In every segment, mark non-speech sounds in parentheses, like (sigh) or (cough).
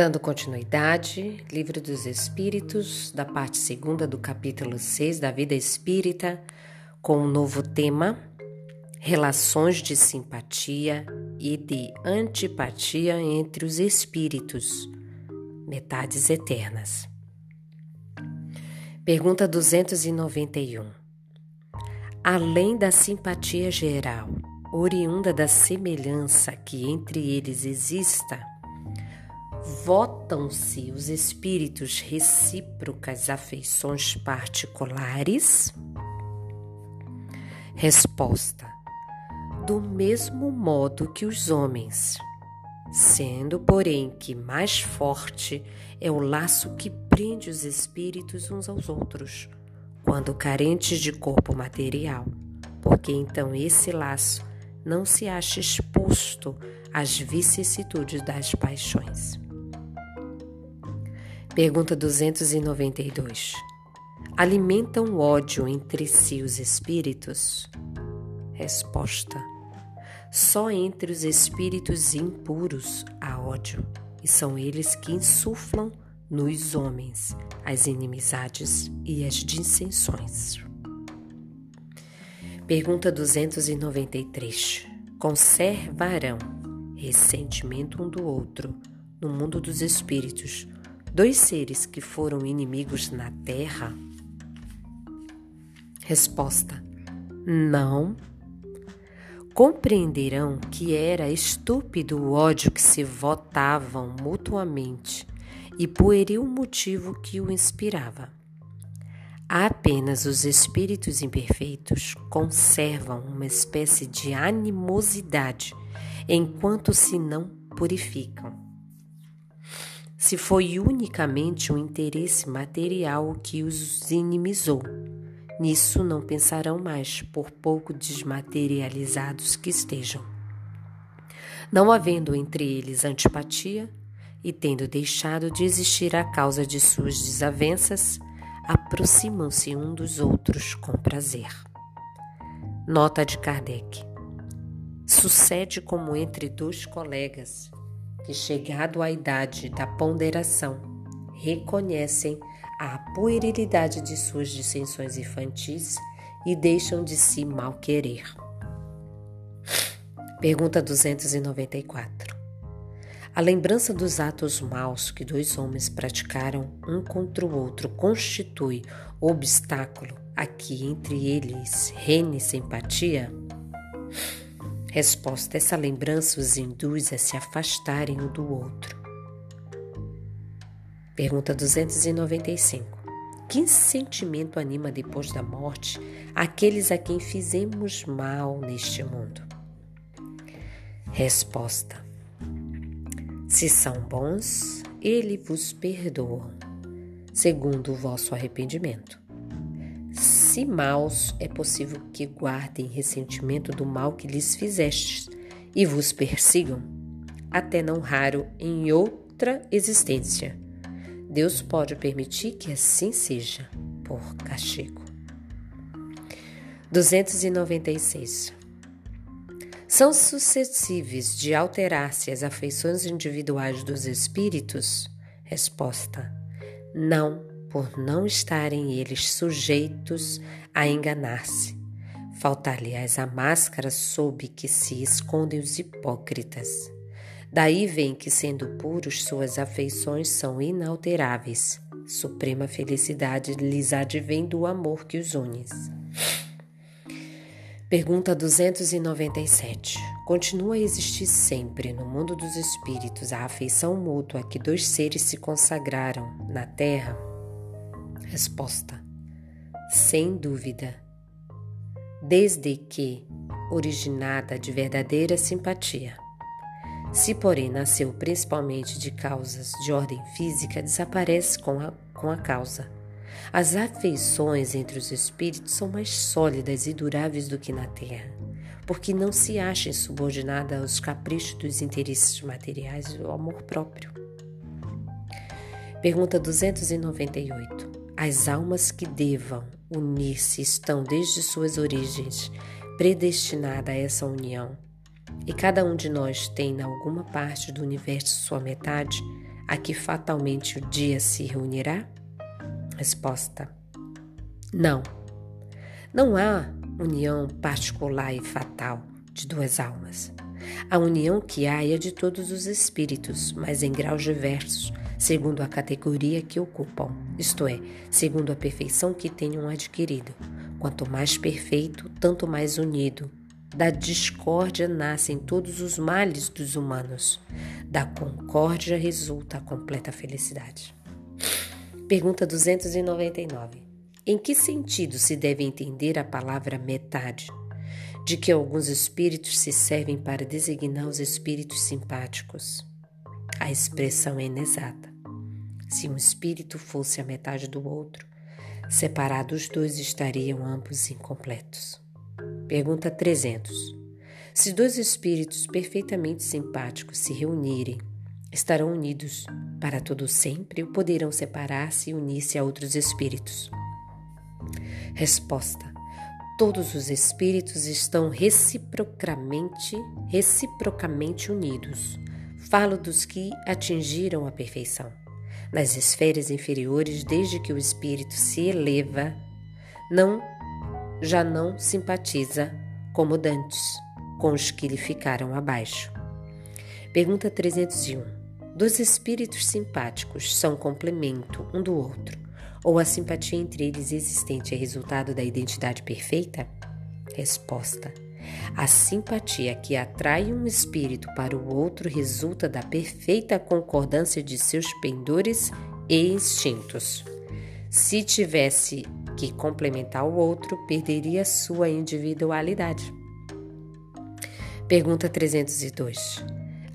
Dando continuidade, Livro dos Espíritos, da parte segunda do capítulo 6 da Vida Espírita, com um novo tema: Relações de simpatia e de antipatia entre os espíritos, metades eternas. Pergunta 291. Além da simpatia geral, oriunda da semelhança que entre eles exista, votam-se os espíritos recíprocas afeições particulares? Resposta: Do mesmo modo que os homens, sendo, porém, que mais forte é o laço que prende os espíritos uns aos outros, quando carentes de corpo material, porque então esse laço não se acha exposto às vicissitudes das paixões. Pergunta 292. Alimentam ódio entre si os espíritos? Resposta: Só entre os espíritos impuros há ódio, e são eles que insuflam nos homens as inimizades e as dissensões. Pergunta 293. Conservarão ressentimento um do outro no mundo dos espíritos dois seres que foram inimigos na Terra? Resposta: Não. Compreenderão que era estúpido o ódio que se votavam mutuamente e pueril motivo que o inspirava. Apenas os espíritos imperfeitos conservam uma espécie de animosidade enquanto se não purificam se foi unicamente um interesse material que os inimizou. Nisso não pensarão mais, por pouco desmaterializados que estejam. Não havendo entre eles antipatia, e tendo deixado de existir a causa de suas desavenças, aproximam-se um dos outros com prazer. Nota de Kardec: Sucede como entre dois colegas que, chegado à idade da ponderação, reconhecem a puerilidade de suas dissensões infantis e deixam de se mal querer. Pergunta 294. A lembrança dos atos maus que dois homens praticaram um contra o outro constitui obstáculo a que entre eles reine simpatia? Resposta: essa lembrança os induz a se afastarem um do outro. Pergunta 295. Que sentimento anima depois da morte aqueles a quem fizemos mal neste mundo? Resposta: Se são bons, ele vos perdoa, segundo o vosso arrependimento. Se maus, é possível que guardem ressentimento do mal que lhes fizestes e vos persigam, até não raro em outra existência. Deus pode permitir que assim seja, por castigo. 296. São suscetíveis de alterar-se as afeições individuais dos espíritos? Resposta: Não por não estarem eles sujeitos a enganar-se. Faltar-lhes a máscara sob que se escondem os hipócritas. Daí vem que, sendo puros, suas afeições são inalteráveis. Suprema felicidade lhes advém do amor que os une. Pergunta 297. Continua a existir sempre no mundo dos espíritos a afeição mútua que dois seres se consagraram na terra? Resposta: Sem dúvida. Desde que originada de verdadeira simpatia. Se, porém, nasceu principalmente de causas de ordem física, desaparece com a, com a causa. As afeições entre os espíritos são mais sólidas e duráveis do que na terra, porque não se acham subordinadas aos caprichos dos interesses materiais e ao amor próprio. Pergunta 298. As almas que devam unir-se estão desde suas origens predestinadas a essa união. E cada um de nós tem, em alguma parte do universo, sua metade, a que fatalmente o dia se reunirá? Resposta: Não. Não há união particular e fatal de duas almas. A união que há é de todos os espíritos, mas em graus diversos, segundo a categoria que ocupam, isto é, segundo a perfeição que tenham adquirido. Quanto mais perfeito, tanto mais unido. Da discórdia nascem todos os males dos humanos. Da concórdia resulta a completa felicidade. Pergunta 299. Em que sentido se deve entender a palavra metade? De que alguns espíritos se servem para designar os espíritos simpáticos. A expressão é inexata. Se um espírito fosse a metade do outro, separados os dois estariam ambos incompletos. Pergunta 300. Se dois espíritos perfeitamente simpáticos se reunirem, estarão unidos para todo sempre ou poderão separar-se e unir-se a outros espíritos? Resposta: Todos os espíritos estão reciprocamente, reciprocamente unidos. Falo dos que atingiram a perfeição. Nas esferas inferiores, desde que o espírito se eleva, não já não simpatiza como dantes com os que lhe ficaram abaixo. Pergunta 301. Dois espíritos simpáticos são complemento um do outro ou a simpatia entre eles existente é resultado da identidade perfeita? Resposta: A simpatia que atrai um espírito para o outro resulta da perfeita concordância de seus pendores e instintos. Se tivesse que complementar o outro, perderia sua individualidade. Pergunta 302.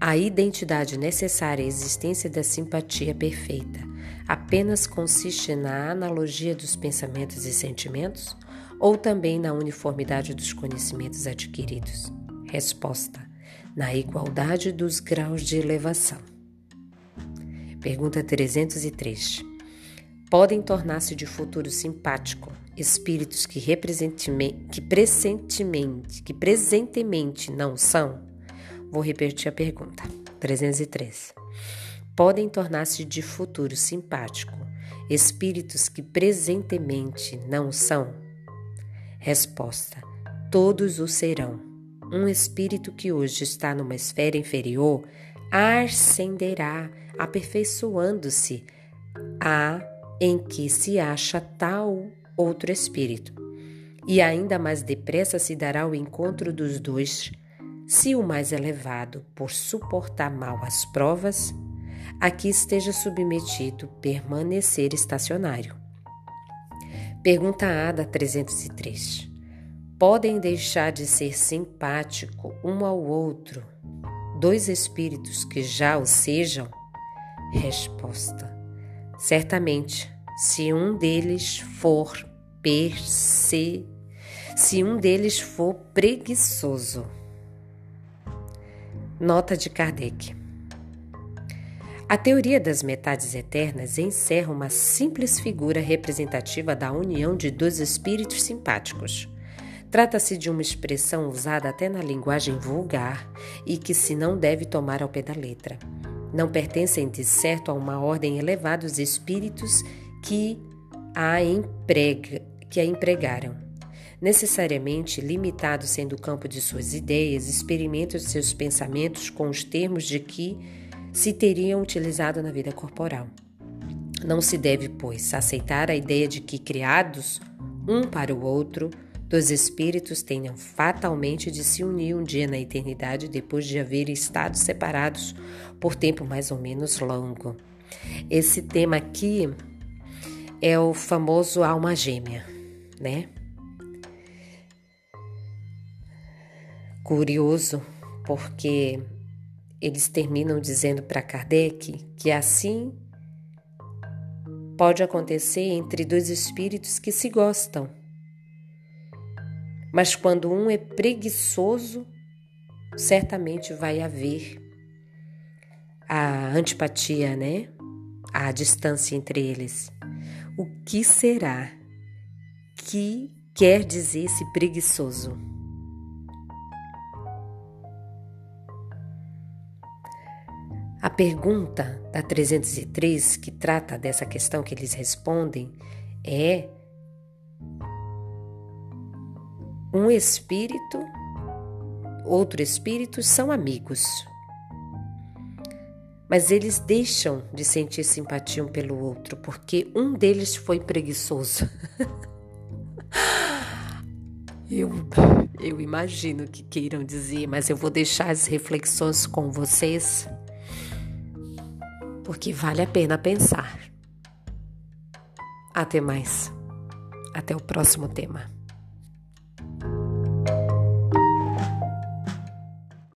A identidade necessária à existência da simpatia perfeita apenas consiste na analogia dos pensamentos e sentimentos ou também na uniformidade dos conhecimentos adquiridos? Resposta: na igualdade dos graus de elevação. Pergunta 303. Podem tornar-se de futuro simpático espíritos que, que, presentemente, que presentemente não são? Vou repetir a pergunta. 303 podem tornar-se de futuro simpático espíritos que presentemente não são? Resposta: todos o serão. Um espírito que hoje está numa esfera inferior ascenderá, aperfeiçoando-se a em que se acha tal outro espírito. E ainda mais depressa se dará o encontro dos dois, se o mais elevado, por suportar mal as provas, a que esteja submetido permanecer estacionário. Pergunta A da 303. Podem deixar de ser simpático um ao outro dois espíritos que já o sejam? Resposta: Certamente, se um deles for perce, se um deles for preguiçoso. Nota de Kardec. A teoria das metades eternas encerra uma simples figura representativa da união de dois espíritos simpáticos. Trata-se de uma expressão usada até na linguagem vulgar e que se não deve tomar ao pé da letra. Não pertencem, de certo, a uma ordem elevada os espíritos que a, emprega, que a empregaram. Necessariamente limitado sendo o campo de suas ideias, experimentam seus pensamentos com os termos de que se teriam utilizado na vida corporal. Não se deve, pois, aceitar a ideia de que, criados um para o outro, dois espíritos tenham fatalmente de se unir um dia na eternidade depois de haverem estado separados por tempo mais ou menos longo. Esse tema aqui é o famoso alma gêmea, né? Curioso, porque eles terminam dizendo para Kardec que assim pode acontecer entre dois espíritos que se gostam. Mas quando um é preguiçoso, certamente vai haver a antipatia, né? A distância entre eles. O que será que quer dizer esse preguiçoso? A pergunta da 303, que trata dessa questão que eles respondem, é: um espírito, outro espírito são amigos, mas eles deixam de sentir simpatia um pelo outro porque um deles foi preguiçoso. (laughs) eu, eu imagino que queiram dizer, mas eu vou deixar as reflexões com vocês porque vale a pena pensar. Até mais. Até o próximo tema.